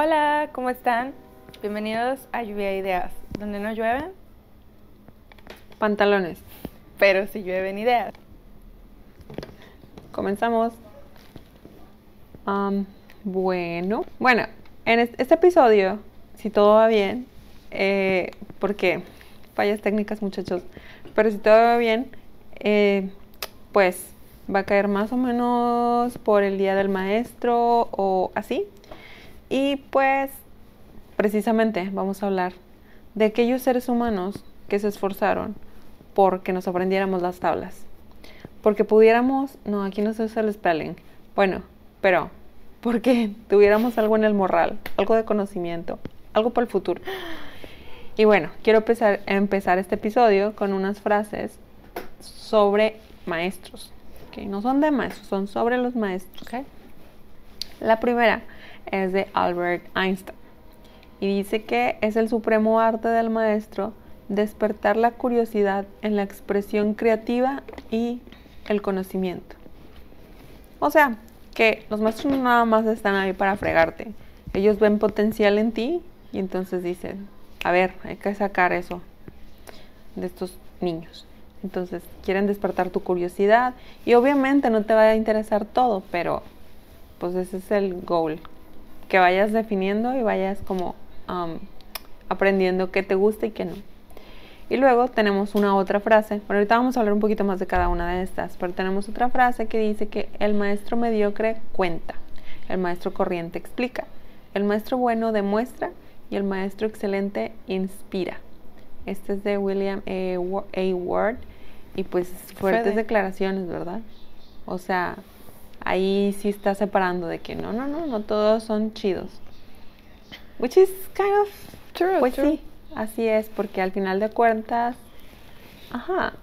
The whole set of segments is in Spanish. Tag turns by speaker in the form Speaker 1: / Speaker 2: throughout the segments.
Speaker 1: Hola, ¿cómo están? Bienvenidos a Lluvia de Ideas, donde no llueven,
Speaker 2: Pantalones.
Speaker 1: pero sí llueven ideas.
Speaker 2: Comenzamos. Am, bueno, bueno, en es- este episodio, si todo va bien, eh, porque fallas técnicas muchachos, pero si todo va bien, eh, pues va a caer más o menos por el Día del Maestro o así. Y pues precisamente vamos a hablar de aquellos seres humanos que se esforzaron porque nos aprendiéramos las tablas. Porque pudiéramos, no, aquí no se usa el spelling. Bueno, pero porque tuviéramos algo en el morral, algo de conocimiento, algo para el futuro. Y bueno, quiero empezar, empezar este episodio con unas frases sobre maestros. ¿ok? No son de maestros, son sobre los maestros. La primera es de Albert Einstein y dice que es el supremo arte del maestro despertar la curiosidad en la expresión creativa y el conocimiento. O sea, que los maestros no nada más están ahí para fregarte. Ellos ven potencial en ti y entonces dicen, a ver, hay que sacar eso de estos niños. Entonces quieren despertar tu curiosidad y obviamente no te va a interesar todo, pero pues ese es el goal. Que vayas definiendo y vayas como um, aprendiendo qué te gusta y qué no. Y luego tenemos una otra frase. Bueno, ahorita vamos a hablar un poquito más de cada una de estas, pero tenemos otra frase que dice que el maestro mediocre cuenta, el maestro corriente explica, el maestro bueno demuestra y el maestro excelente inspira. Este es de William A. Wa- A. Ward y pues fuertes
Speaker 1: Fede.
Speaker 2: declaraciones, ¿verdad? O sea, ahí sí está separando de que no, no, no, no todos son chidos. Which is kind of
Speaker 1: True,
Speaker 2: pues
Speaker 1: true.
Speaker 2: sí, así es, porque al final de cuentas, ajá,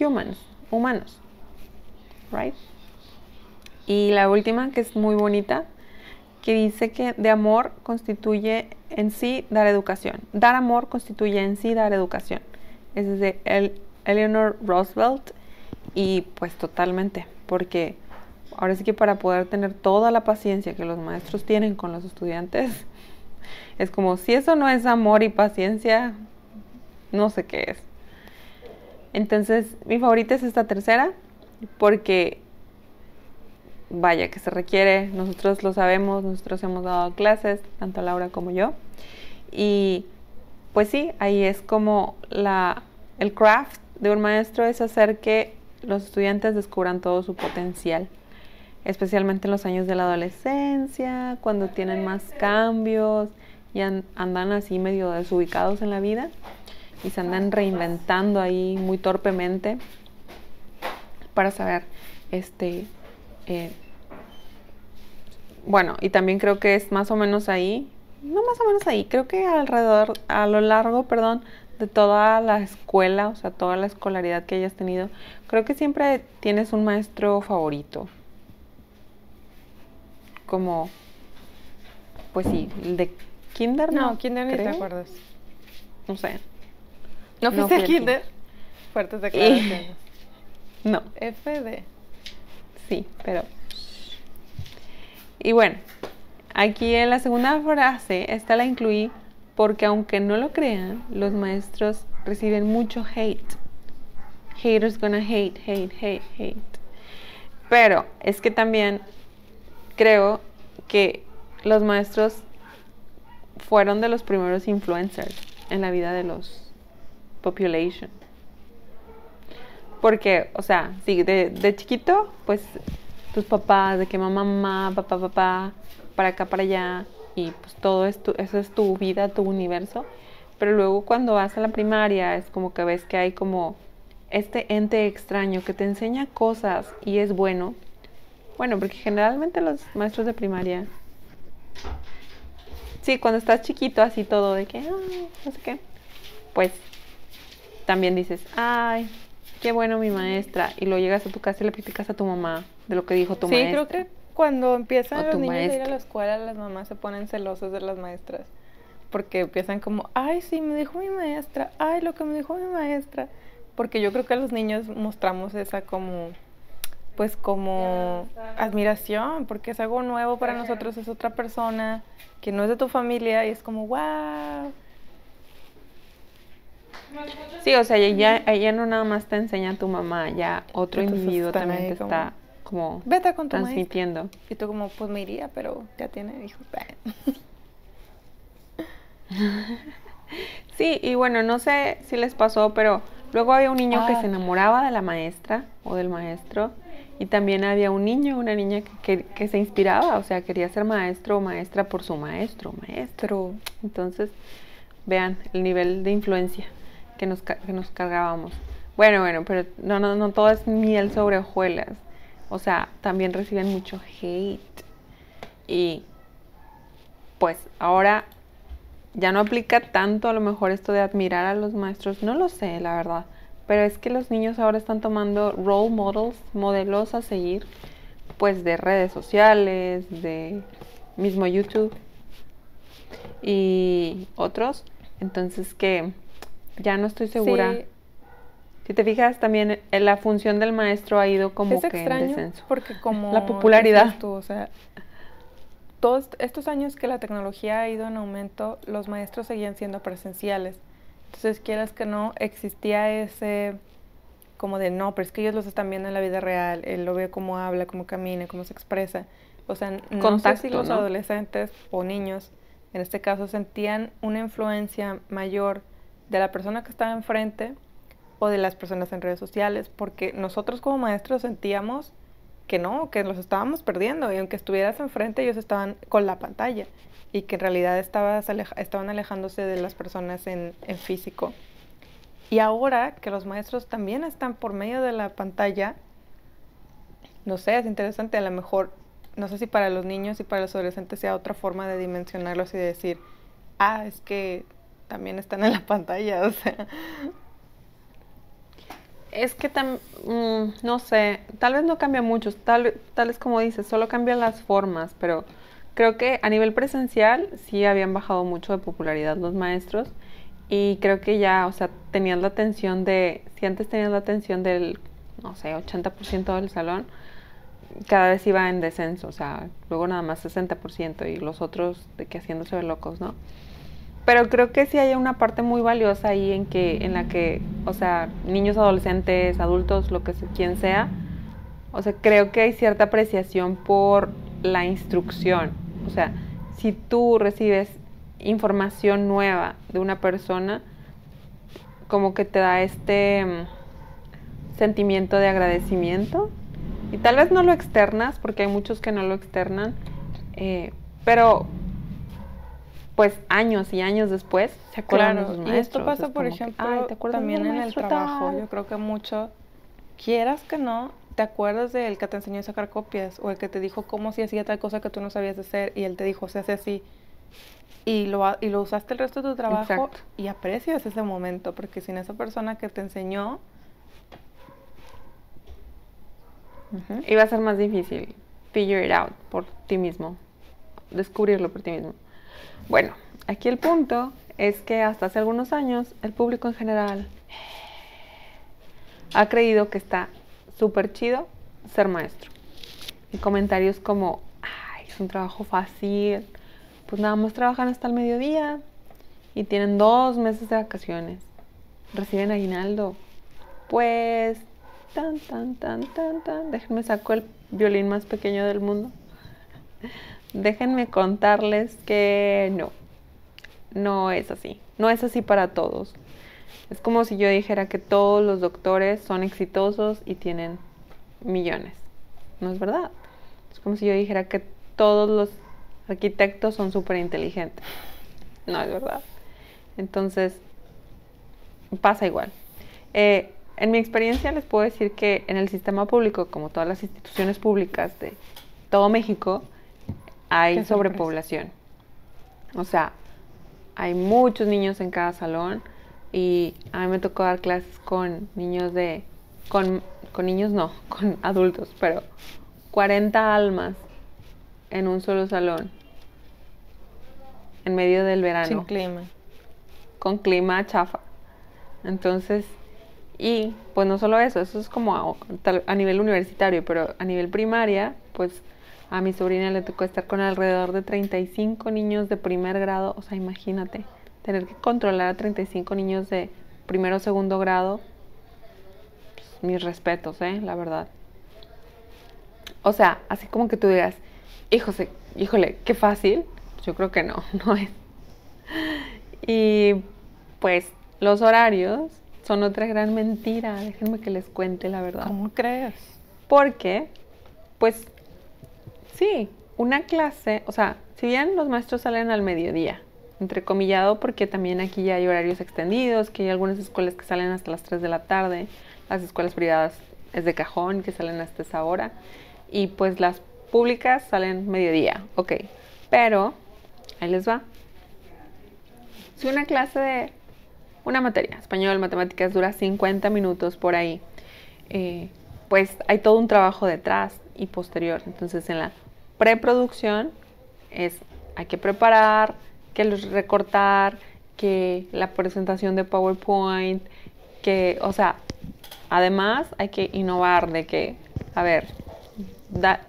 Speaker 2: humans, humanos, right? Y la última, que es muy bonita, que dice que de amor constituye en sí dar educación. Dar amor constituye en sí dar educación. Es de El- Eleanor Roosevelt y pues totalmente, porque ahora sí que para poder tener toda la paciencia que los maestros tienen con los estudiantes, es como si eso no es amor y paciencia, no sé qué es. Entonces, mi favorita es esta tercera, porque vaya que se requiere, nosotros lo sabemos, nosotros hemos dado clases, tanto Laura como yo. Y pues sí, ahí es como la, el craft de un maestro es hacer que los estudiantes descubran todo su potencial, especialmente en los años de la adolescencia, cuando tienen más cambios y an- andan así medio desubicados en la vida y se andan reinventando ahí muy torpemente para saber este eh, bueno y también creo que es más o menos ahí no más o menos ahí creo que alrededor a lo largo perdón de toda la escuela o sea toda la escolaridad que hayas tenido creo que siempre tienes un maestro favorito como pues sí el de kinder
Speaker 1: No, kinder ni te acuerdas.
Speaker 2: no sé
Speaker 1: ¿No
Speaker 2: No
Speaker 1: fuiste
Speaker 2: fui
Speaker 1: a
Speaker 2: al
Speaker 1: kinder? Fuertes declaraciones.
Speaker 2: no
Speaker 1: FD.
Speaker 2: Sí, pero... Y bueno, aquí en la segunda frase, esta la incluí porque aunque no lo crean, los maestros reciben mucho hate. Haters gonna hate, hate, hate, hate. Pero es que también creo que los maestros fueron de los primeros influencers en la vida de los population. Porque, o sea, sí, de, de chiquito, pues tus papás, de que mamá, mamá, papá, papá, para acá, para allá, y pues todo es tu, eso es tu vida, tu universo. Pero luego cuando vas a la primaria es como que ves que hay como este ente extraño que te enseña cosas y es bueno. Bueno, porque generalmente los maestros de primaria, sí, cuando estás chiquito así todo de que, "Ay, no sé qué, pues también dices, ay, qué bueno mi maestra. Y luego llegas a tu casa y le platicas a tu mamá de lo que dijo tu
Speaker 1: sí,
Speaker 2: maestra.
Speaker 1: creo que cuando empiezan los niños a ir a la escuela, las mamás se ponen celosas de las maestras. Porque empiezan como, ay, sí, me dijo mi maestra, ay, lo que me dijo mi maestra. Porque yo creo que los niños mostramos esa como, pues como admiración, porque es algo nuevo para nosotros, es otra persona que no es de tu familia y es como, wow.
Speaker 2: Sí, o sea, ella, ella no nada más te enseña a tu mamá, ya otro
Speaker 1: Entonces
Speaker 2: individuo también te está como
Speaker 1: Vete con tu maestra.
Speaker 2: transmitiendo.
Speaker 1: Y tú como, pues me iría, pero ya tiene hijos.
Speaker 2: Sí, y bueno, no sé si les pasó, pero luego había un niño que
Speaker 1: Ah.
Speaker 2: se enamoraba de la maestra o del maestro. Y también había un niño, una niña que, que- se inspiraba, o sea, quería ser maestro o maestra por su maestro o maestra.
Speaker 1: Pero
Speaker 2: Entonces, vean el nivel de influencia que nos, que nos cargábamos. Bueno, bueno, pero no, no, no todo es miel sobre hojuelas. O sea, también reciben mucho hate. Y pues ahora ya no aplica tanto a lo mejor esto de admirar a los maestros. No lo sé, la verdad. Pero es que los niños ahora están tomando role models, modelos a seguir, pues de redes sociales, de mismo YouTube y otros. Entonces que ya no estoy segura.
Speaker 1: sí,
Speaker 2: Si te fijas, también eh, la función del maestro ha ido como
Speaker 1: es
Speaker 2: que en
Speaker 1: extraño
Speaker 2: descenso.
Speaker 1: porque como
Speaker 2: La popularidad.
Speaker 1: decías tú, o sea, todos estos años que la tecnología ha ido en aumento, los maestros seguían siendo presenciales. Entonces, quieras que no, existía ese como de no, pero es que ellos los están viendo en la vida real, él lo ve cómo habla, cómo camina, cómo se expresa. O sea, no sé
Speaker 2: Contacto,
Speaker 1: si los
Speaker 2: ¿no?
Speaker 1: adolescentes o niños, en este caso, sentían una influencia mayor de la persona que estaba enfrente o de las personas en redes sociales, porque nosotros como maestros sentíamos que no, que los estábamos perdiendo y aunque estuvieras enfrente ellos estaban con la pantalla y que en realidad estabas estaban alejándose de las personas en, físico. Y ahora que los maestros también están por medio de la pantalla, no sé, es interesante, a lo mejor, no sé si para los niños y para los adolescentes sea otra forma de dimensionarlos y de decir, ah, es que también están en la pantalla, o sea,
Speaker 2: Es que tam- mm, no sé, tal vez no cambia mucho, tal, tal vez como dices, solo cambian las formas, pero creo que a nivel presencial sí habían bajado mucho de popularidad los maestros y creo que ya, o sea, tenían la atención de, si antes tenían la atención del, no sé, 80% del salón, cada vez iba en descenso, o sea, luego nada más 60% y los otros de que haciéndose locos, ¿no? Pero creo que sí hay una parte muy valiosa ahí en que, en la que, o sea, niños, adolescentes, adultos, lo que se- quien sea, o sea, creo que hay cierta apreciación por la instrucción. O sea, si tú recibes información nueva de una persona, como que te da este mm, sentimiento de agradecimiento. Y tal vez no lo externas, porque hay muchos que no lo externan, eh, pero pues años y años después se acuerdan de sus maestros.
Speaker 1: y esto pasa,
Speaker 2: es
Speaker 1: por
Speaker 2: que,
Speaker 1: ejemplo,
Speaker 2: "Ay, ¿te acuerdas
Speaker 1: también en el trabajo.
Speaker 2: tal?".
Speaker 1: Yo creo que mucho, quieras que no, te acuerdas del que te enseñó a sacar copias o el que te dijo cómo se hacía tal cosa que tú no sabías hacer y él te dijo, se hace así. Y lo, y lo usaste el resto de tu trabajo
Speaker 2: Exacto.
Speaker 1: y aprecias ese momento, porque sin esa persona que te enseñó, Ujú.
Speaker 2: Iba a ser más difícil figure it out por ti mismo, descubrirlo por ti mismo. Bueno, aquí el punto es que hasta hace algunos años el público en general ha creído que está súper chido ser maestro. Y comentarios como, ay, es un trabajo fácil, pues nada más trabajan hasta el mediodía y tienen dos meses de vacaciones. Reciben aguinaldo. Pues, tan, tan, tan, tan, tan. Déjenme saco el violín más pequeño del mundo. Déjenme contarles que no. No es así. No es así para todos. Es como si yo dijera que todos los doctores son exitosos y tienen millones. No es verdad. Es como si yo dijera que todos los arquitectos son súper inteligentes. No es verdad. Entonces, pasa igual. Eh, en mi experiencia les puedo decir que en el sistema público, como todas las instituciones públicas de todo México, hay sobrepoblación. O sea, hay muchos niños en cada salón y a mí me tocó dar clases con niños de, con, con niños no, con adultos, pero 40 almas en un solo salón, en medio del verano
Speaker 1: sin clima.
Speaker 2: con clima chafa. Entonces, Y pues no solo eso, eso es como a, tal- a nivel universitario, pero a nivel primaria, pues a mi sobrina le tocó estar con alrededor de 35 niños de primer grado. O sea, imagínate, tener que controlar a 35 niños de primero o segundo grado. Pues, mis respetos, ¿eh? La verdad. O sea, así como que tú digas, híjole, híjole, qué fácil. Yo creo que no, no es. Y pues los horarios son otra gran mentira. Déjenme que les cuente la verdad.
Speaker 1: ¿Cómo crees?
Speaker 2: Porque, pues, sí, una clase, o sea, si bien los maestros salen al mediodía, entrecomillado, porque también aquí ya hay horarios extendidos, que hay algunas escuelas que salen hasta las 3 de la tarde, las escuelas privadas es de cajón, que salen hasta esa hora, y pues las públicas salen mediodía, ok, pero, ahí les va. Si una clase de una materia, español, matemáticas, dura 50 minutos por ahí, eh, pues hay todo un trabajo detrás y posterior. Entonces en la preproducción es, hay que preparar, que los recortar, que la presentación de PowerPoint, que, o sea, además hay que innovar de que, a ver,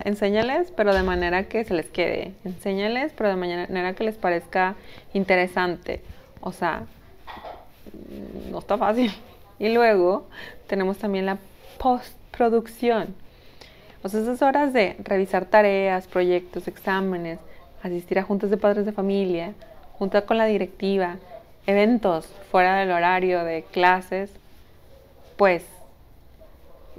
Speaker 2: enséñales, pero de manera que se les quede. Enséñales, pero de manera que les parezca interesante. O sea, no está fácil. Y luego tenemos también la postproducción. O sea, esas horas de revisar tareas, proyectos, exámenes, asistir a juntas de padres de familia, junta con la directiva, eventos fuera del horario de clases, pues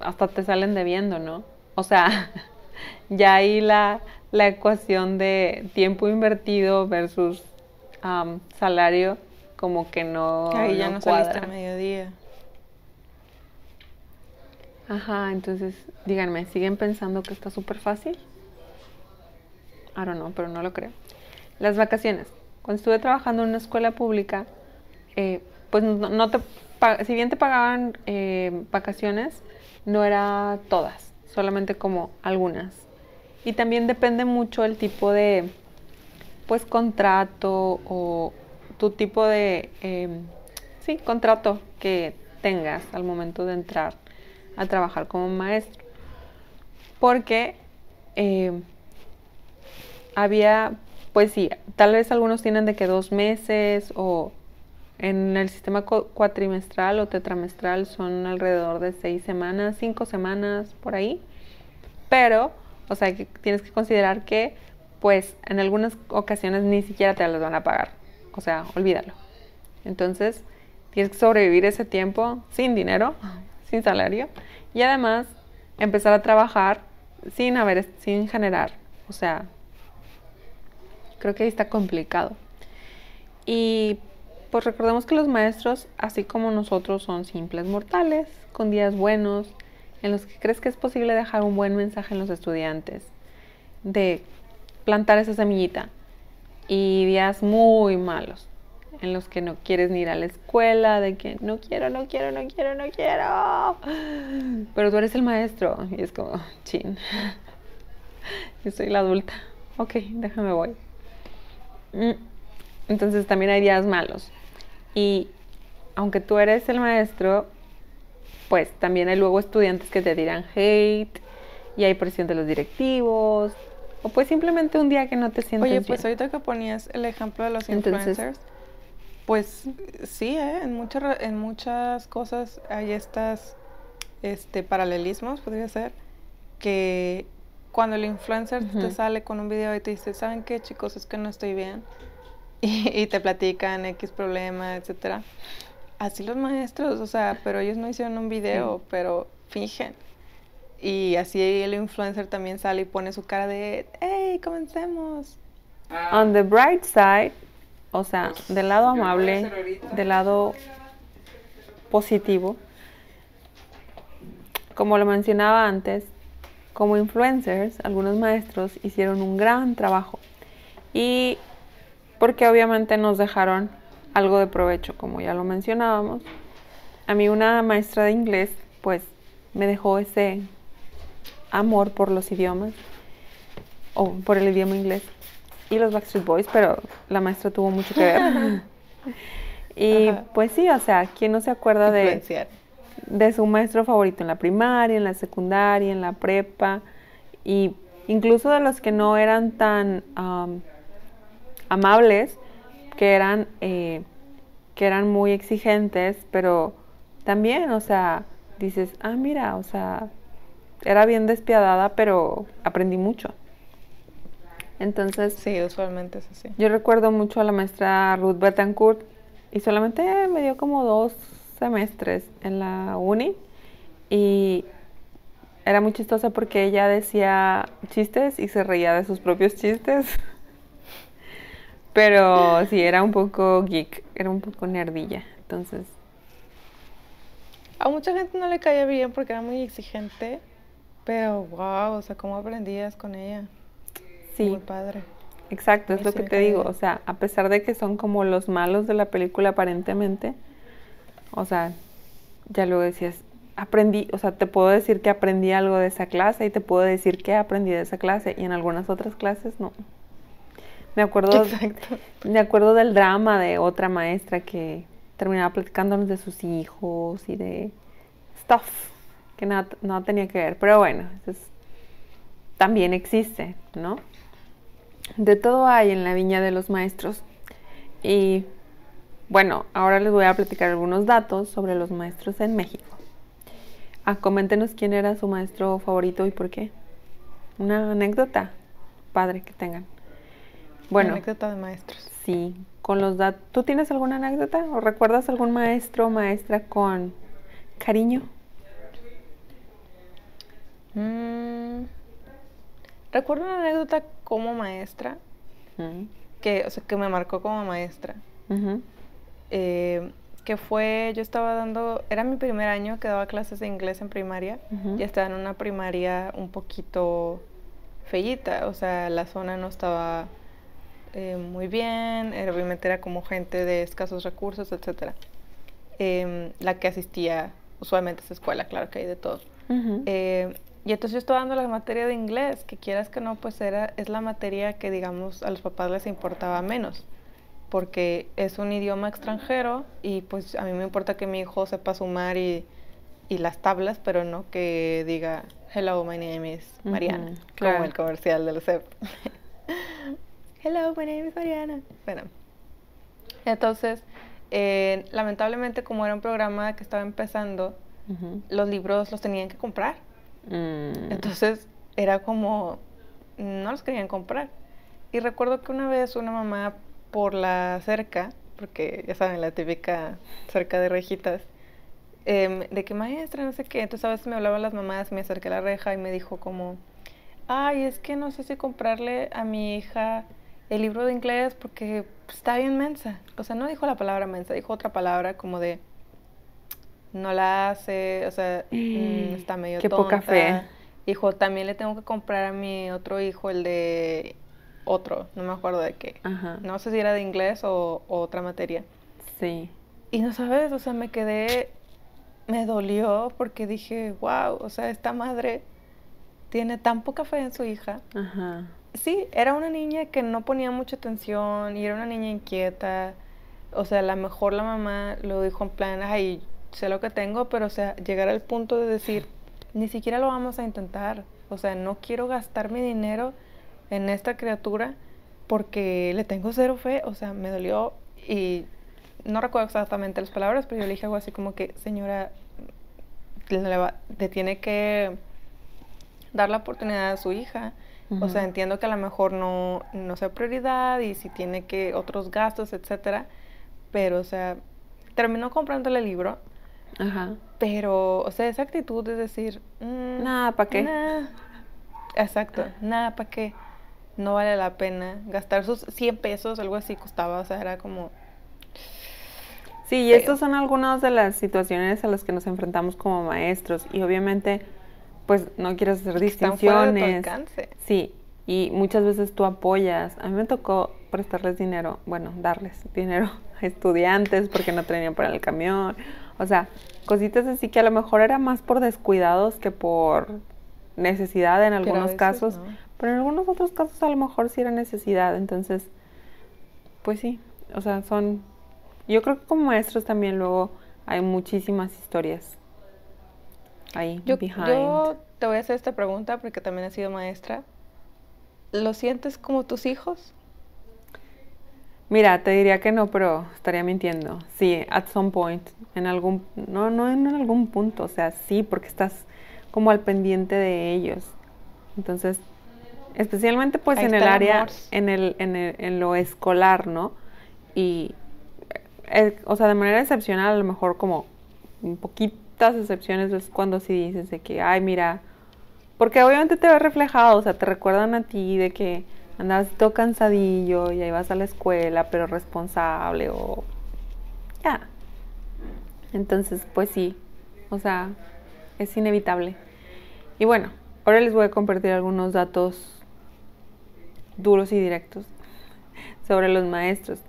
Speaker 2: hasta te salen debiendo, ¿no? O sea, ya ahí la, la ecuación de tiempo invertido versus um, salario como que no,
Speaker 1: Ahí ya
Speaker 2: no
Speaker 1: no saliste a mediodía.
Speaker 2: Ajá, entonces díganme, ¿siguen pensando que está súper fácil? I don't know, pero no lo creo. Las vacaciones. Cuando estuve trabajando en una escuela pública, eh, pues no, no te, si bien te pagaban eh, vacaciones, no era todas, solamente como algunas. Y también depende mucho el tipo de, pues, contrato o tu tipo de, em, sí, contrato que tengas al momento de entrar a trabajar como maestro. Porque eh, había, pues sí, tal vez algunos tienen de que dos meses o en el sistema cu- cuatrimestral o tetramestral son alrededor de seis semanas, cinco semanas por ahí. Pero, o sea, que tienes que considerar que, pues, en algunas ocasiones ni siquiera te las van a pagar. O sea, olvídalo. Entonces, tienes que sobrevivir ese tiempo sin dinero, sin salario, y además empezar a trabajar sin haber, sin generar. O sea, creo que ahí está complicado. Y pues recordemos que los maestros, así como nosotros, son simples mortales, con días buenos, en los que crees que es posible dejar un buen mensaje en los estudiantes, de plantar esa semillita, y días muy malos, en los que no quieres ni ir a la escuela, de que no quiero, no quiero, no quiero, no quiero, pero tú eres el maestro, y es como, chin, yo soy la adulta, ok, déjame voy. Mm, Entonces también hay días malos. Y aunque tú eres el maestro, pues también hay luego estudiantes que te tiran hate y hay presión de los directivos. O pues simplemente un día que no te sientes
Speaker 1: Oye, pues
Speaker 2: bien.
Speaker 1: ahorita que ponías el ejemplo de los
Speaker 2: Entonces-
Speaker 1: influencers, pues sí, ¿eh? en, muchas, ra- en muchas cosas hay estas este, paralelismos, podría ser, que cuando el influencer te sale con un video y te dice, ¿saben qué chicos? Es que no estoy bien. Y, y te platican X problema, etcétera. Así los maestros, o sea, pero ellos no hicieron un video, pero fingen. Y así el influencer también sale y pone su cara de, hey, comencemos.
Speaker 2: On the bright side, o sea,
Speaker 3: Pues,
Speaker 2: del lado amable, del lado positivo, como lo mencionaba antes, como influencers, algunos maestros hicieron un gran trabajo y porque obviamente nos dejaron algo de provecho, como ya lo mencionábamos. A mí una maestra de inglés, pues, me dejó ese amor por los idiomas o por el idioma inglés y los Backstreet Boys, pero la maestra tuvo mucho que ver. y
Speaker 1: Ajá.
Speaker 2: pues sí, o sea, ¿quién no se acuerda de de su maestro favorito en la primaria, en la secundaria, en la prepa, y incluso de los que no eran tan amables, que eran, eh, que eran muy exigentes, pero también, o sea, dices, ah, mira, o sea, era bien despiadada, pero aprendí mucho. Entonces.
Speaker 1: Sí, usualmente es así.
Speaker 2: Yo recuerdo mucho a la maestra Ruth Betancourt y solamente me dio como dos semestres en la uni y era muy chistosa porque ella decía chistes y se reía de sus propios chistes. Pero sí, era un poco geek, era un poco nerdilla. Entonces.
Speaker 1: A mucha gente no le caía bien porque era muy exigente. Pero wow, o sea, ¿cómo aprendías con ella?
Speaker 2: Sí. Muy padre. Exacto, es lo que te digo. O sea, a pesar de que son como los malos de la película aparentemente, o sea, ya luego decías, aprendí, o sea, te puedo decir que aprendí algo de esa clase y te puedo decir que aprendí de esa clase y en algunas otras clases no. Me acuerdo, me acuerdo del drama de otra maestra que terminaba platicándonos de sus hijos y de stuff que nada, no tenía que ver. Pero bueno, también existe, ¿no? De todo hay en la viña de los maestros. Y bueno, ahora les voy a platicar algunos datos sobre los maestros en México. Ah, coméntenos quién era su maestro favorito y por qué. Una anécdota padre que tengan.
Speaker 1: Bueno. anécdota de maestros.
Speaker 2: Sí, con los datos. ¿Tú tienes alguna anécdota o recuerdas algún maestro o maestra con cariño?
Speaker 1: Mm, recuerdo una anécdota como maestra que, o sea, que me marcó como maestra. Eh, que fue, yo estaba dando, era mi primer año que daba clases de inglés en primaria y estaba en una primaria un poquito fellita, o sea, la zona no estaba eh, muy bien, era, obviamente era como gente de escasos recursos, etc. Em, la que asistía usualmente a esa escuela, claro que hay de todo. Eh, y entonces yo estaba dando la materia de inglés, que quieras que no, pues era, es la materia que digamos a los papás les importaba menos, porque es un idioma extranjero y pues a mí me importa que mi hijo sepa sumar y, y las tablas, pero no que diga, hello, my name is Mariana, como el comercial del CEP. Hello, my name is Mariana. Bueno, entonces, eh, lamentablemente como era un programa que estaba empezando, los libros los tenían que comprar. Mm. Entonces, era como, no los querían comprar. Y recuerdo que una vez una mamá por la cerca, porque ya saben, la típica cerca de rejitas, em, de que maestra, no sé qué. Entonces a veces me hablaban las mamás, me acerqué a la reja y me dijo como, ay, es que no sé si comprarle a mi hija el libro de inglés porque está bien mensa. O sea, no dijo la palabra mensa, dijo otra palabra como de no la hace, o sea, mm, está medio Qué poca fe. Dijo, también le tengo que comprar a mi otro hijo el de otro, no me acuerdo de qué. No sé si era de inglés o, o, otra materia. Sí. Y no sabes, o sea, me quedé, me dolió porque dije, wow, o sea, esta madre tiene tan poca fe en su hija. Ajá sí, era una niña que no ponía mucha atención y era una niña inquieta. O sea, a lo mejor la mamá lo dijo en plan, ay, sé lo que tengo, pero o sea, llegar al punto de decir, ni siquiera lo vamos a intentar. O sea, no quiero gastar mi dinero en esta criatura porque le tengo cero fe. O sea, me dolió y no recuerdo exactamente las palabras, pero yo le dije algo así como que, señora, le tiene que dar la oportunidad a su hija o sea, entiendo que a lo mejor no, no sea prioridad y si tiene que otros gastos, etcétera. Pero, o sea, terminó comprándole el libro. Ajá. Pero, o sea, esa actitud de decir,
Speaker 2: mm, nada, ¿para qué?
Speaker 1: Exacto, nada, ¿para qué? No vale la pena gastar sus 100 pesos, algo así costaba, o sea, era como...
Speaker 2: Sí, y estas son algunas de las situaciones a las que nos enfrentamos como maestros y obviamente pues no quieres hacer distinciones. Sí, y muchas veces tú apoyas. A mí me tocó prestarles dinero, bueno, darles dinero a estudiantes porque no tenían para el camión. O sea, cositas así que a lo mejor era más por descuidados que por necesidad en algunos casos, pero en algunos otros casos a lo mejor sí era necesidad. Entonces, pues sí, o sea, son... Yo creo que como maestros también luego hay muchísimas historias ahí,
Speaker 1: Yo,
Speaker 2: behind.
Speaker 1: yo te voy a hacer esta pregunta porque también has sido maestra. ¿Lo sientes como tus hijos?
Speaker 2: Mira, te diría que no, pero estaría mintiendo. Sí, at some point, en algún, no, no en algún punto, o sea, sí, porque estás como al pendiente de ellos. Entonces, especialmente pues
Speaker 1: Ahí
Speaker 2: en el área, en el, en el, en lo escolar, ¿no? Y, eh, o sea, de manera excepcional, a lo mejor como un poquitas excepciones es cuando sí dices de que, ay, mira, porque obviamente te ves reflejado, o sea, te recuerdan a ti de que andabas todo cansadillo y ahí vas a la escuela, pero responsable o ya. Entonces, pues sí, o sea, es inevitable. Y bueno, ahora les voy a compartir algunos datos duros y directos sobre los maestros.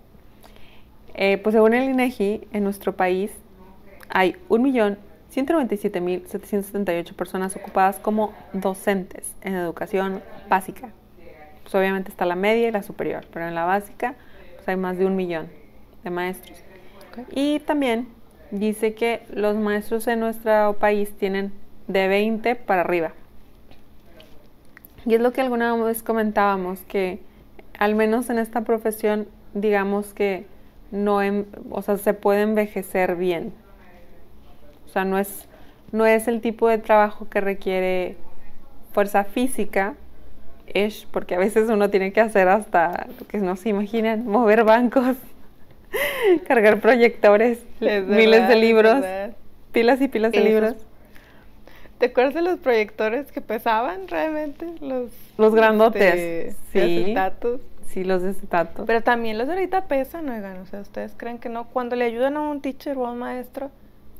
Speaker 2: Eh, pues según el INEGI, en nuestro país hay 1.197.778 personas ocupadas como docentes en educación básica. Pues obviamente está la media y la superior, pero en la básica pues hay más de un millón de maestros. Y también dice que los maestros en nuestro país tienen de 20 para arriba. Y es lo que alguna vez comentábamos, que al menos en esta profesión, digamos que no, en- o sea, se puede envejecer bien. O sea, no es, no es el tipo de trabajo que requiere fuerza física, es porque a veces uno tiene que hacer hasta lo que no se imaginan, mover bancos, cargar proyectores,
Speaker 1: Es
Speaker 2: miles de libros, pilas y pilas de
Speaker 1: Esos-
Speaker 2: libros.
Speaker 1: ¿Te acuerdas de los proyectores que pesaban realmente? Los,
Speaker 2: Los grandotes,
Speaker 1: este,
Speaker 2: sí.
Speaker 1: de acetatos.
Speaker 2: Sí, los de acetato.
Speaker 1: Pero también los de ahorita pesan, oigan. O sea, ¿ustedes creen que no? Cuando le ayudan a un teacher o a un maestro,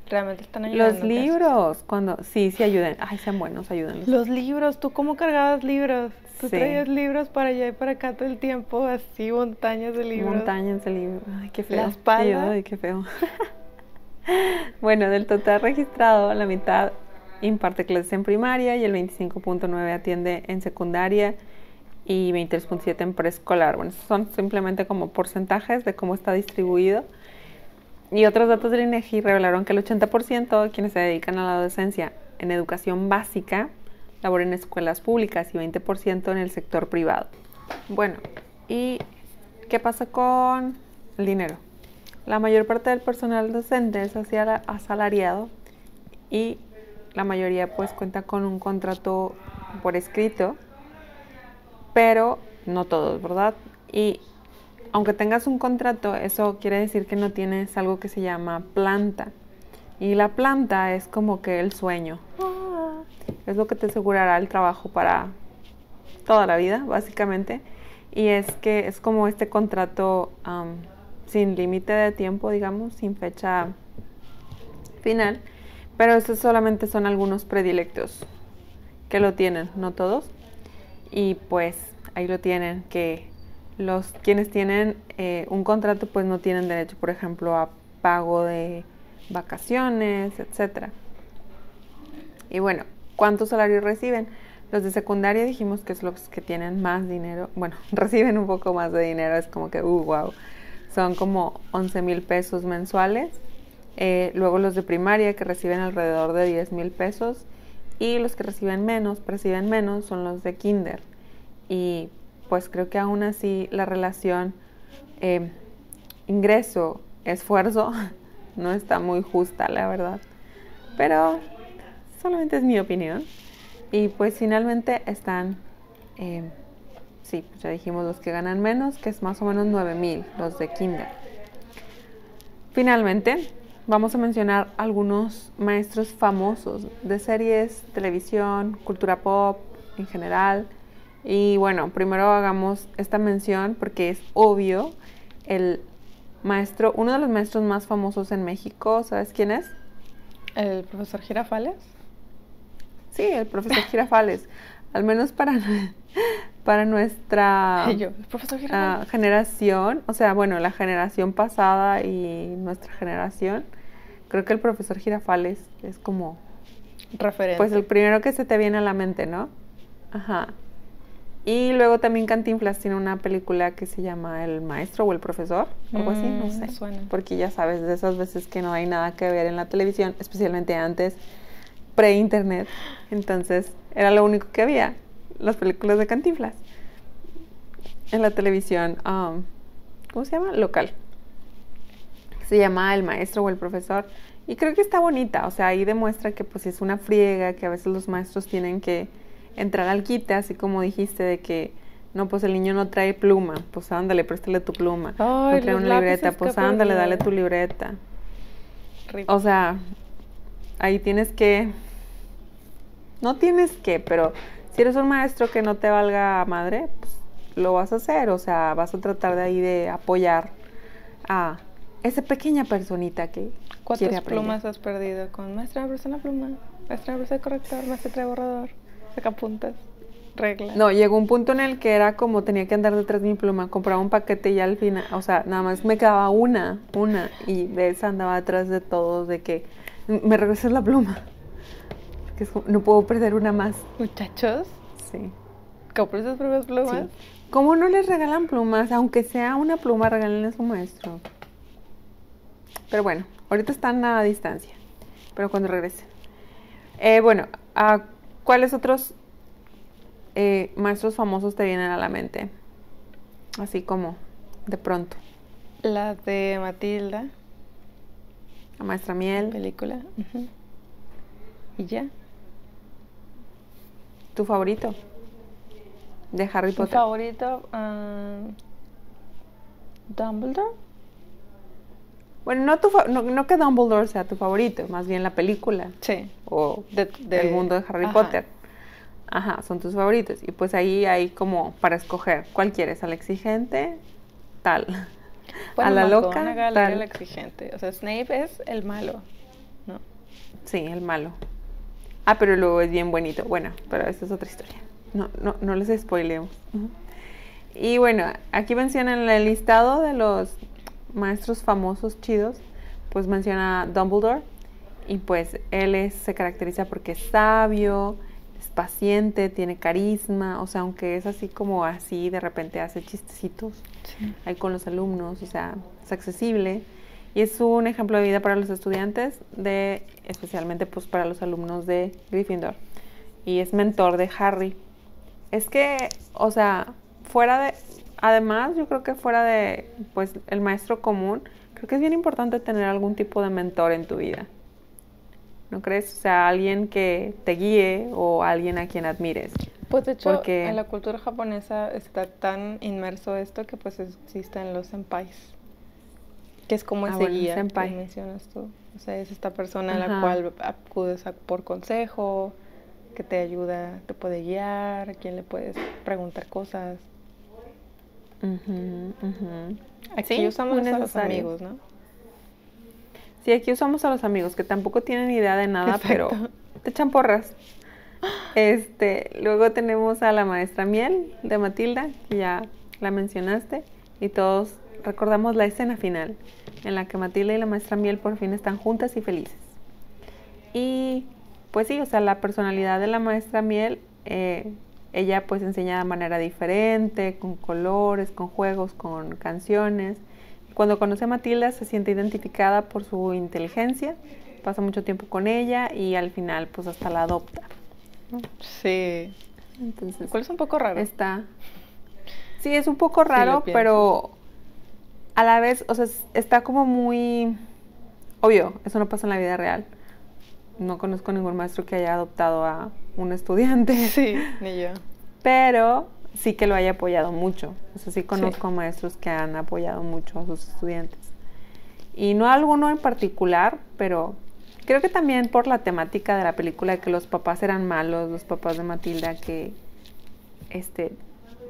Speaker 1: realmente están ayudando.
Speaker 2: Los libros, cuando sí, sí ayuden. Ay, sean buenos, ayúdenlos.
Speaker 1: Los libros, ¿tú cómo cargabas libros? Tú
Speaker 2: Sí.
Speaker 1: traías libros para allá y para acá todo el tiempo, así montañas de libros.
Speaker 2: Montañas de libros. Ay, qué feo.
Speaker 1: La espalda.
Speaker 2: Ay, qué feo. bueno, del total registrado, la mitad imparte clases en primaria y el 25.9 atiende en secundaria y 23.7 en preescolar. Bueno, son simplemente como porcentajes de cómo está distribuido. Y otros datos del INEGI revelaron que el 80% de quienes se dedican a la docencia en educación básica laboran en escuelas públicas y 20% en el sector privado. Bueno, ¿y qué pasa con el dinero? La mayor parte del personal docente es asalariado y la mayoría pues cuenta con un contrato por escrito, pero no todos, ¿verdad? Y aunque tengas un contrato, eso quiere decir que no tienes algo que se llama planta. Y la planta es como que el sueño. Es lo que te asegurará el trabajo para toda la vida, básicamente. Y es que es como este contrato sin límite de tiempo, digamos, sin fecha final. Pero estos solamente son algunos predilectos que lo tienen, no todos. Y pues ahí lo tienen, que los quienes tienen eh, un contrato pues no tienen derecho, por ejemplo, a pago de vacaciones, etcétera. Y bueno, ¿cuántos salarios reciben? Los de secundaria dijimos que es los que tienen más dinero. Bueno, reciben un poco más de dinero, es como que, uh, wow. Son como 11 mil pesos mensuales. Eh, luego los de primaria que reciben alrededor de 10 mil pesos. Y los que reciben menos, perciben menos, son los de kinder. Y pues creo que aún así la relación eh, ingreso-esfuerzo no está muy justa, la verdad. Pero solamente es mi opinión. Y pues finalmente están, eh, sí, pues ya dijimos los que ganan menos, que es más o menos 9 mil, los de kinder. Finalmente, vamos a mencionar algunos maestros famosos de series, televisión, cultura pop en general. Y bueno, primero hagamos esta mención porque es obvio, el maestro, uno de los maestros más famosos en México, ¿sabes quién es?
Speaker 1: ¿El profesor Girafales?
Speaker 2: Sí, el profesor Girafales. Al menos para, para nuestra
Speaker 1: Y yo, ¿el profesor
Speaker 2: ah, generación, o sea, bueno, la generación pasada y nuestra generación, creo que el profesor Girafales es como,
Speaker 1: Referente.
Speaker 2: pues el primero que se te viene a la mente, ¿no? Ajá. Y luego también Cantinflas tiene una película que se llama El Maestro o El Profesor, algo así, no
Speaker 1: Mm,
Speaker 2: sé.
Speaker 1: suena.
Speaker 2: Porque ya sabes, de esas veces que no hay nada que ver en la televisión, especialmente antes, pre-internet. Entonces, era lo único que había, las películas de Cantinflas. En la televisión, um, ¿cómo se llama? Local. Se llama El Maestro o el Profesor. Y creo que está bonita, o sea, ahí demuestra que pues es una friega, que a veces los maestros tienen que entrar al quite, así como dijiste, de que no, pues el niño no trae pluma, pues ándale, préstale tu pluma. no trae una libreta, pues ándale, dale tu libreta. O sea, ahí tienes que, no tienes que, pero si eres un maestro que no te valga madre, pues lo vas a hacer, o sea, vas a tratar de ahí de apoyar a esa pequeña personita que
Speaker 1: ¿Cuántas plumas has perdido con maestra, persona pluma, maestra, de corrector, maestra, trae borrador, saca puntas? Regla.
Speaker 2: No, llegó un punto en el que era como tenía que andar detrás de mi pluma, compraba un paquete y al final, o sea, nada más me quedaba una, una, y de esa andaba detrás de todos, de que me regreses la pluma. Que no puedo perder una más.
Speaker 1: Muchachos.
Speaker 2: Sí.
Speaker 1: ¿Compras sus propias plumas?
Speaker 2: ¿Cómo no les regalan plumas? Aunque sea una pluma, regalenle a su maestro. Pero bueno, ahorita están a distancia. Pero cuando regresen. Eh, bueno, ¿cuáles otros eh, maestros famosos te vienen a la mente? Así como de pronto.
Speaker 1: La de Matilda.
Speaker 2: La maestra Miel.
Speaker 1: Película. Y ya.
Speaker 2: ¿Tu favorito? De Harry Potter.
Speaker 1: ¿Tu favorito? Um, Dumbledore.
Speaker 2: Bueno, no, tu no, que Dumbledore sea tu favorito, más bien la película.
Speaker 1: Sí.
Speaker 2: O del mundo de Harry Potter. Ajá, son tus favoritos. Y pues ahí hay como para escoger cuál quieres, al exigente, tal.
Speaker 1: a la loca, tal. el exigente. O sea, Snape es el malo, ¿no?
Speaker 2: Sí, el malo. Ah, pero luego es bien bonito. Bueno, pero esa es otra historia. No, no, no les spoileo. Y bueno, aquí mencionan el listado de los maestros famosos chidos, pues menciona Dumbledore. Y pues él se caracteriza porque es sabio, es paciente, tiene carisma, o sea, aunque es así como así, de repente hace chistecitos ahí con los alumnos, o sea, es accesible. Y es un ejemplo de vida para los estudiantes, de, especialmente pues para los alumnos de Gryffindor. Y es mentor de Harry. Es que, o sea, fuera de, además yo creo que fuera de, pues, el maestro común, creo que es bien importante tener algún tipo de mentor en tu vida. ¿No crees? O sea, alguien que te guíe o alguien a quien admires.
Speaker 1: Pues de hecho, en la cultura japonesa está tan inmerso esto que pues existen los senpais que es como ah, ese guía que mencionas tú. O sea, es esta persona a la cual acudes por consejo, que te ayuda, te puede guiar, a quien le puedes preguntar cosas. Aquí usamos a los amigos, ¿no?
Speaker 2: Sí, aquí usamos a los amigos que tampoco tienen idea de nada, pero te echan porras. Este, luego tenemos a la maestra Miel de Matilda, que ya la mencionaste, y todos recordamos la escena final, en la que Matilda y la maestra Miel por fin están juntas y felices. Y pues sí, o sea, la personalidad de la maestra Miel, eh, ella pues enseña de manera diferente, con colores, con juegos, con canciones. Cuando conoce a Matilda se siente identificada por su inteligencia, pasa mucho tiempo con ella y al final pues hasta la adopta.
Speaker 1: Sí. Entonces, ¿cuál es un poco raro?
Speaker 2: Está. Sí, es un poco raro, pero a la vez, o sea, está como muy obvio, eso no pasa en la vida real. No conozco ningún maestro que haya adoptado a un estudiante.
Speaker 1: Sí, ni yo.
Speaker 2: Pero sí que lo haya apoyado mucho. O sea, sí conozco maestros que han apoyado mucho a sus estudiantes. Y no alguno en particular, pero creo que también por la temática de la película de que los papás eran malos, los papás de Matilda que este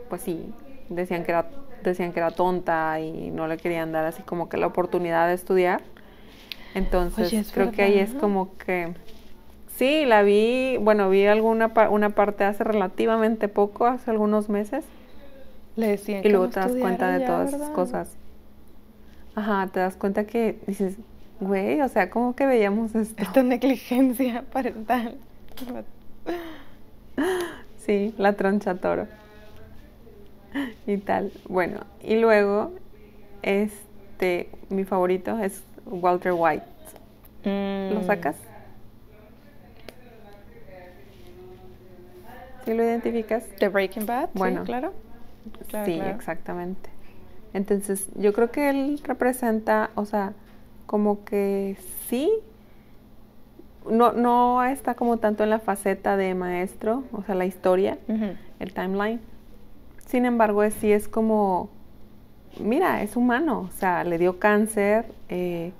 Speaker 2: pues sí, decían que era decían que era tonta y no le querían dar así como que la oportunidad de estudiar. Entonces, creo que ahí es como que sí, la vi, bueno, vi alguna una parte hace relativamente poco, hace algunos meses.
Speaker 1: Le decían
Speaker 2: y luego te das cuenta de todas esas cosas. Ajá, te das cuenta que dices, güey, o sea, ¿cómo que veíamos esto?
Speaker 1: Esta negligencia parental.
Speaker 2: sí, la troncha toro. y tal. Bueno, y luego, este, mi favorito es Walter White. ¿Lo mm. sacas? ¿Sí lo identificas?
Speaker 1: De Breaking Bad,
Speaker 2: Bueno.
Speaker 1: sí, claro. Claro,
Speaker 2: sí,
Speaker 1: claro.
Speaker 2: exactamente. Entonces, yo creo que él representa, o sea, como que sí, no, no está como tanto en la faceta de maestro, o sea, la historia, el timeline. Sin embargo, sí es como, mira, es humano, o sea, le dio cáncer, eh,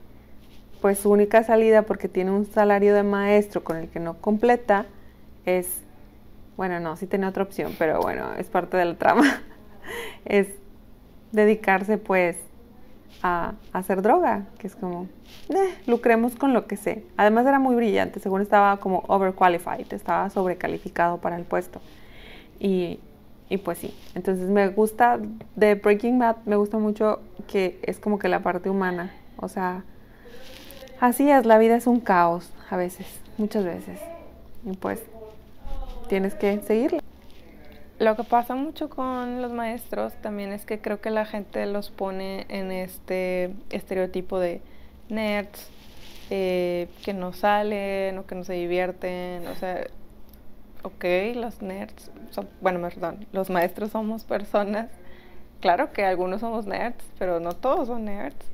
Speaker 2: pues su única salida porque tiene un salario de maestro con el que no completa es, bueno, no, sí tenía otra opción, pero bueno, es parte de la trama, es dedicarse pues a, hacer droga, que es como, eh, lucremos con lo que sé. Además era muy brillante, según estaba como overqualified, estaba sobrecalificado para el puesto. Y, y pues sí, entonces me gusta de Breaking Bad, me gusta mucho que es como que la parte humana, o sea, así es, la vida es un caos a veces, muchas veces. Y pues tienes que seguirla.
Speaker 1: Lo que pasa mucho con los maestros también es que creo que la gente los pone en este estereotipo de nerds, eh, que no salen o que no se divierten. O sea, ok, los nerds, son, bueno, perdón, los maestros somos personas. Claro que algunos somos nerds, pero no todos son nerds.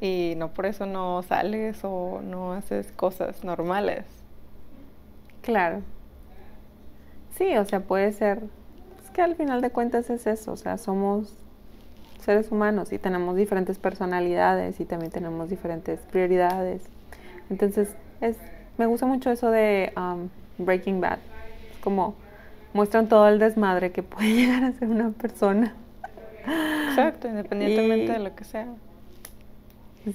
Speaker 1: Y no por eso no sales o no haces cosas normales.
Speaker 2: Claro. Sí, o sea, puede ser. Es que al final de cuentas es eso, o sea, somos seres humanos y tenemos diferentes personalidades y también tenemos diferentes prioridades. Entonces, es, me gusta mucho eso de um, Breaking Bad. Es como muestran todo el desmadre que puede llegar a ser una persona.
Speaker 1: Exacto, independientemente
Speaker 2: Y-
Speaker 1: de lo que sea.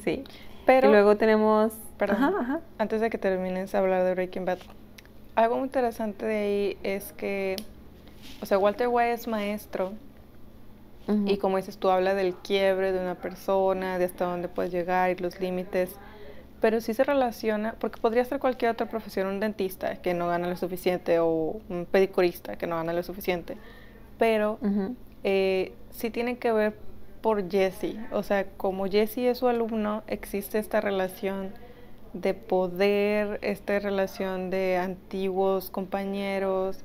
Speaker 2: Sí.
Speaker 1: Pero
Speaker 2: y luego tenemos.
Speaker 1: Perdón.
Speaker 2: Ajá, ajá.
Speaker 1: antes de que termines de hablar de Breaking Bad, algo muy interesante de ahí es que, o sea, Walter White es maestro
Speaker 2: Ujú.
Speaker 1: y como dices tú, habla del quiebre de una persona, de hasta dónde puedes llegar y los límites, pero sí se relaciona, porque podría ser cualquier otra profesión, un dentista que no gana lo suficiente o un pedicurista que no gana lo suficiente, pero
Speaker 2: Ujú.
Speaker 1: eh, sí tiene que ver por Jesse. O sea, como Jesse es su alumno, existe esta relación de poder, esta relación de antiguos compañeros,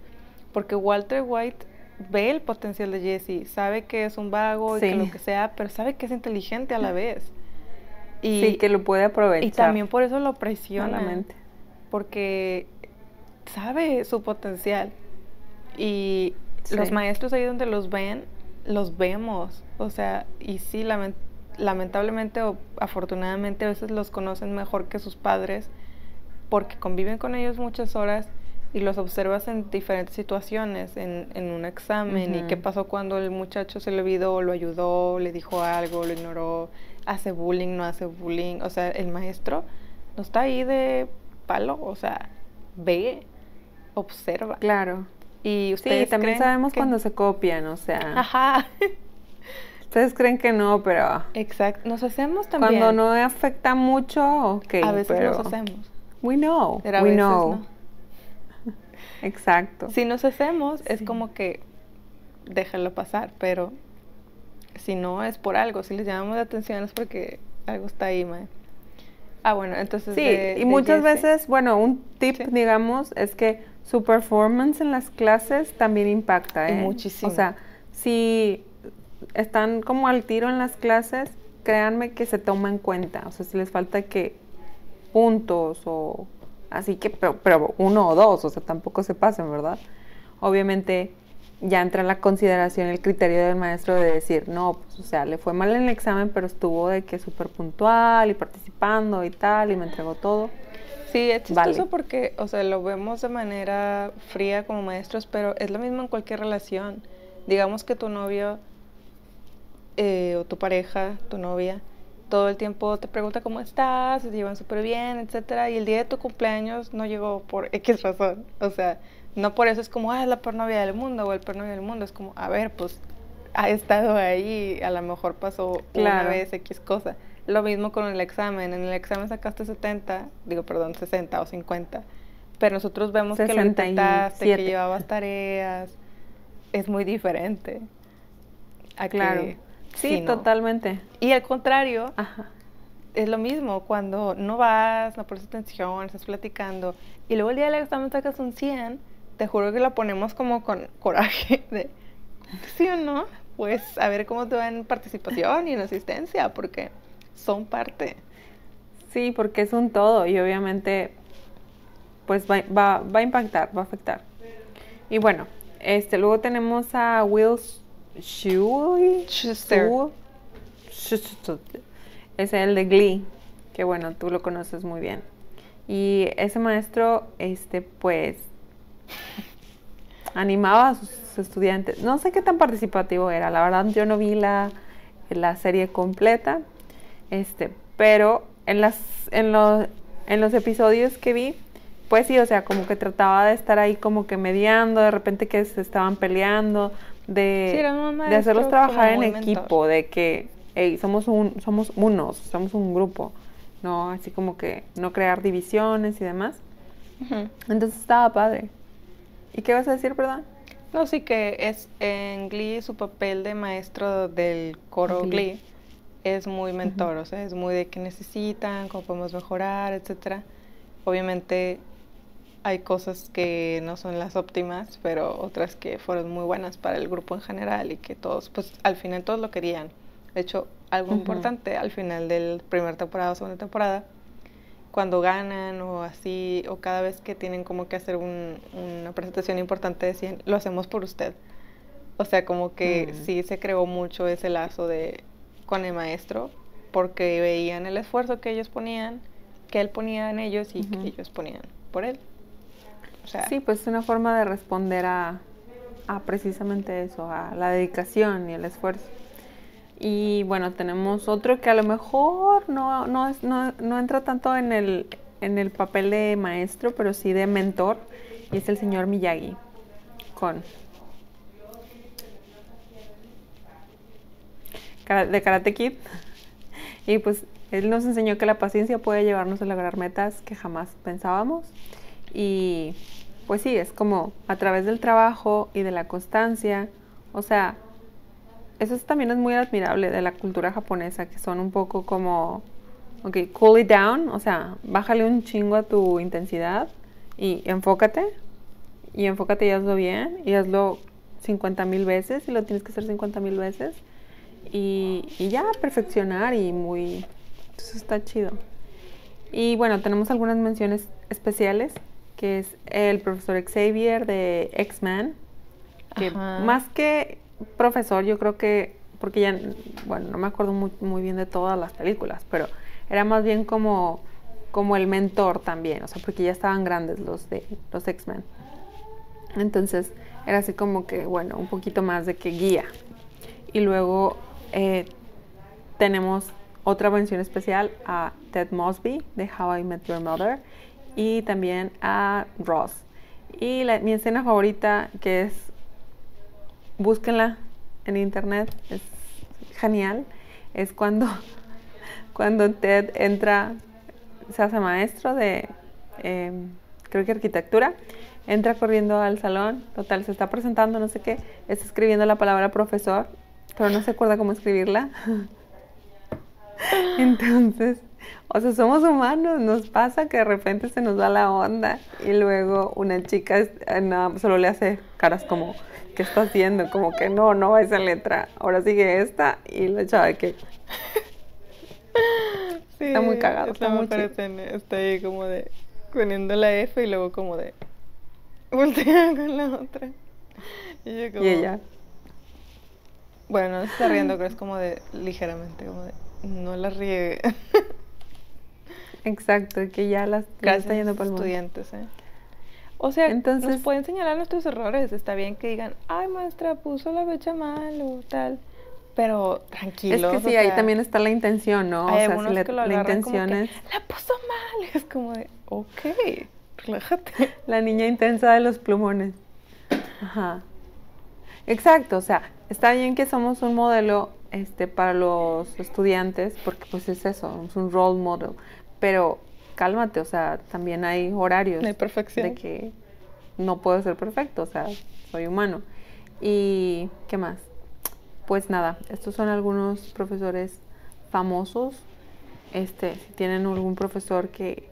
Speaker 1: porque Walter White ve el potencial de Jesse, sabe que es un vago y que lo que sea, pero sabe que es inteligente a la vez. Y,
Speaker 2: sí, que lo puede aprovechar.
Speaker 1: y también por eso lo presiona
Speaker 2: malamente.
Speaker 1: porque sabe su potencial. Y los maestros ahí donde los ven, los vemos. O sea, y sí, lamen- lamentablemente o afortunadamente a veces los conocen mejor que sus padres porque conviven con ellos muchas horas y los observas en diferentes situaciones, en, en un examen, y qué pasó cuando el muchacho se le olvidó, lo ayudó, le dijo algo, lo ignoró, hace bullying, no hace bullying. O sea, el maestro no está ahí de palo, o sea, ve, observa.
Speaker 2: Claro.
Speaker 1: Y
Speaker 2: Sí, también sabemos
Speaker 1: que-
Speaker 2: cuando se copian, o sea,
Speaker 1: Ajá,
Speaker 2: ustedes creen que no, pero
Speaker 1: exacto. Nos hacemos también.
Speaker 2: cuando no afecta mucho, ok,
Speaker 1: a veces
Speaker 2: pero
Speaker 1: nos hacemos.
Speaker 2: we know,
Speaker 1: Pero a
Speaker 2: we
Speaker 1: veces
Speaker 2: know,
Speaker 1: no.
Speaker 2: exacto.
Speaker 1: Si nos hacemos, es
Speaker 2: Sí.
Speaker 1: como que déjalo pasar, pero si no es por algo, si les llamamos la atención es porque algo está ahí, mae. Ah, bueno, entonces.
Speaker 2: Sí,
Speaker 1: de-
Speaker 2: y
Speaker 1: de
Speaker 2: muchas
Speaker 1: Jesse.
Speaker 2: veces, bueno, un tip,
Speaker 1: Sí.
Speaker 2: digamos, es que su performance en las clases también impacta, ¿eh?
Speaker 1: muchísimo.
Speaker 2: O sea, si están como al tiro en las clases, créanme que se toma en cuenta. O sea, si les falta que puntos o así que, pero, pero uno o dos, o sea, tampoco se pasen, ¿verdad? Obviamente ya entra en la consideración el criterio del maestro de decir, no, pues, o sea, le fue mal en el examen, pero estuvo de que súper puntual y participando y tal, y me entregó todo.
Speaker 1: Sí, es chistoso
Speaker 2: Vale.
Speaker 1: porque, o sea, lo vemos de manera fría como maestros, pero es lo mismo en cualquier relación. Digamos que tu novio eh, o tu pareja, tu novia, todo el tiempo te pregunta cómo estás, se llevan súper bien, etcétera, y el día de tu cumpleaños no llegó por X razón. O sea, no por eso es como, ah, es la peor novia del mundo o el peor novio del mundo. Es como, a ver, pues ha estado ahí, a lo mejor pasó una
Speaker 2: Claro.
Speaker 1: vez X cosa. Lo mismo con el examen. En el examen sacaste 70, digo, perdón, 60 o 50. Pero nosotros vemos que lo intentaste, que
Speaker 2: 67.
Speaker 1: llevabas tareas. Es muy diferente. A que
Speaker 2: Claro. Sí,
Speaker 1: sí,
Speaker 2: totalmente.
Speaker 1: Y al contrario,
Speaker 2: Ajá.
Speaker 1: es lo mismo, cuando no vas, no prestas atención, estás platicando, y luego el día del examen sacas un 100, te juro que la ponemos como con coraje de, sí o no, pues a ver cómo te va en participación y en asistencia, porque son parte.
Speaker 2: Sí, porque es un todo y obviamente pues va, va, va a impactar, va a afectar. Y bueno, este, luego tenemos a Will Schuster. Es el de Glee, que bueno, tú lo conoces muy bien. Y ese maestro, este, pues, animaba a sus estudiantes. No sé qué tan participativo era, la verdad yo no vi la, la serie completa, este, pero en, las, en, los, en los episodios que vi, pues sí, o sea, como que trataba de estar ahí como que mediando, de repente que se estaban peleando, de, de hacerlos trabajar en equipo, de que hey, somos un, somos unos, somos un grupo, no así como que no crear divisiones y demás. Entonces estaba padre. ¿Y qué vas a decir, perdón?
Speaker 1: No, sí que es en Glee su papel de maestro del coro Glee, es muy mentor, o sea, es muy de qué necesitan, cómo podemos mejorar, etcétera. Obviamente hay cosas que no son las óptimas, pero otras que fueron muy buenas para el grupo en general y que todos, pues al final todos lo querían. De hecho, algo importante al final del primer temporada o segunda temporada, cuando ganan o así, o cada vez que tienen como que hacer una presentación importante, decían, lo hacemos por usted. O sea, como que mm. sí se creó mucho ese lazo de con el maestro, porque veían el esfuerzo que ellos ponían, que él ponía en ellos y que ellos ponían por él
Speaker 2: sí, pues es una forma de responder a, precisamente eso, a la dedicación y el esfuerzo. Y bueno, tenemos otro que a lo mejor no, no, no, entra tanto en el, en el papel de maestro, pero sí de mentor, y es el señor Miyagi, con de Karate Kid. Y pues él nos enseñó que la paciencia puede llevarnos a lograr metas que jamás pensábamos. Y pues sí, es como a través del trabajo y de la constancia. O sea, eso también es muy admirable de la cultura japonesa, que son un poco como, ok, cool it down, o sea, bájale un chingo a tu intensidad y enfócate. Y enfócate y hazlo bien y hazlo 50 mil veces y lo tienes que hacer 50 mil veces. Y, y ya, perfeccionar y muy... Eso está chido. Y bueno, tenemos algunas menciones especiales que es el profesor Xavier de X-Men, que más que profesor, yo creo que, porque ya, bueno, no me acuerdo muy, bien de todas las películas, pero era más bien como, como el mentor también, o sea, porque ya estaban grandes los de los X-Men. Entonces, era así como que, bueno, un poquito más de que guía. Y luego eh, tenemos otra mención especial a Ted Mosby de How I Met Your Mother y también a Ross. Y mi escena favorita, que es, búsquenla en internet, es genial, es cuando, cuando Ted entra, se hace maestro de, em, creo que arquitectura, entra corriendo al salón, total, se está presentando, no sé qué, está escribiendo la palabra profesor, pero no se acuerda cómo escribirla. Entonces, o sea, somos humanos, nos pasa que de repente se nos da la onda y luego una chica eh, solo le hace caras como, ¿qué está haciendo? Como que no, no va esa letra, ahora sigue esta y la chava que... está muy cagado, está, muy
Speaker 1: Está ahí como de poniendo la F y luego como de voltea con la otra. Y, como,
Speaker 2: y ella.
Speaker 1: Bueno, no está riendo, pero es como de ligeramente, como de no la riegue.
Speaker 2: Exacto, que ya las está
Speaker 1: yendo por estudiantes, ¿eh? O sea, Entonces, nos pueden señalar nuestros errores. Está bien que digan, ay, maestra, puso la fecha mal o tal. Pero tranquilo.
Speaker 2: Es que sí, ahí también está la intención, ¿no?
Speaker 1: o sea, si la intención es. La puso mal. Es como de, ok, relájate.
Speaker 2: La niña intensa de los plumones. Ajá. Exacto, o sea, está bien que somos un modelo este, para los estudiantes, porque pues es eso, es un role model pero cálmate, o sea, también hay horarios.
Speaker 1: de perfección.
Speaker 2: De que no puedo ser perfecto, o sea, soy humano. ¿Y qué más? Pues nada, estos son algunos profesores famosos. Este, si tienen algún profesor que,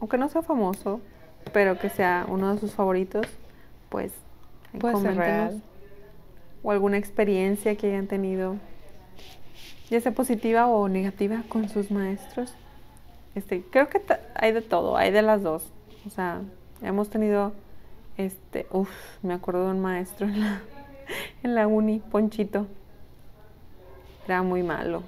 Speaker 2: aunque no sea famoso, pero que sea uno de sus favoritos, pues
Speaker 1: Puede ser
Speaker 2: coméntenos.
Speaker 1: real.
Speaker 2: O alguna experiencia que hayan tenido, ya sea positiva o negativa con sus maestros. Este, creo que hay de todo, hay de las dos. O sea, hemos tenido, este, uff, me acuerdo de un maestro en la, en la uni, Ponchito. Era muy malo,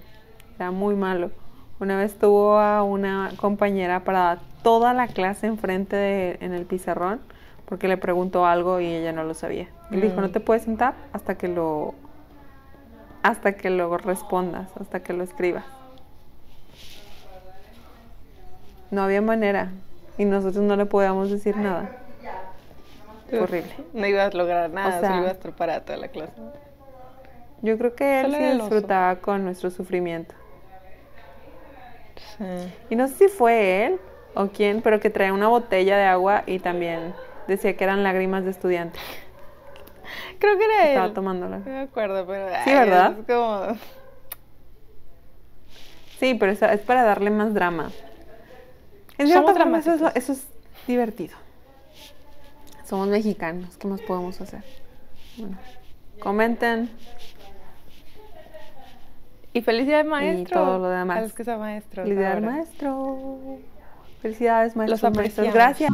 Speaker 2: era muy malo. Una vez tuvo a una compañera para toda la clase enfrente de, en el pizarrón porque le preguntó algo y ella no lo sabía. Y le dijo,
Speaker 1: Mm.
Speaker 2: no te puedes sentar hasta que lo hasta que lo respondas, hasta que lo escribas. No había manera y nosotros no le podíamos decir nada. Fue horrible.
Speaker 1: No ibas a lograr nada,
Speaker 2: sea-
Speaker 1: solo ibas a estar parada toda la clase.
Speaker 2: Yo creo que él
Speaker 1: oso.
Speaker 2: disfrutaba con nuestro sufrimiento.
Speaker 1: Sí.
Speaker 2: Y no sé si fue él o quién, pero que traía una botella de agua y también decía que eran lágrimas de estudiante.
Speaker 1: Creo que era
Speaker 2: Estaba
Speaker 1: él.
Speaker 2: tomándola.
Speaker 1: No me acuerdo, pero.
Speaker 2: Sí,
Speaker 1: ay,
Speaker 2: ¿verdad?
Speaker 1: Es como.
Speaker 2: Sí, pero es para darle más drama. En
Speaker 1: Somos
Speaker 2: forma, eso, es, eso es divertido. Somos mexicanos, ¿qué más podemos hacer? Bueno, comenten.
Speaker 1: Y felicidades, maestro.
Speaker 2: todo lo demás.
Speaker 1: A los que son maestros.
Speaker 2: Felicidades, maestro. Felicidades, maestros. maestros.
Speaker 1: apreciamos.
Speaker 2: Gracias.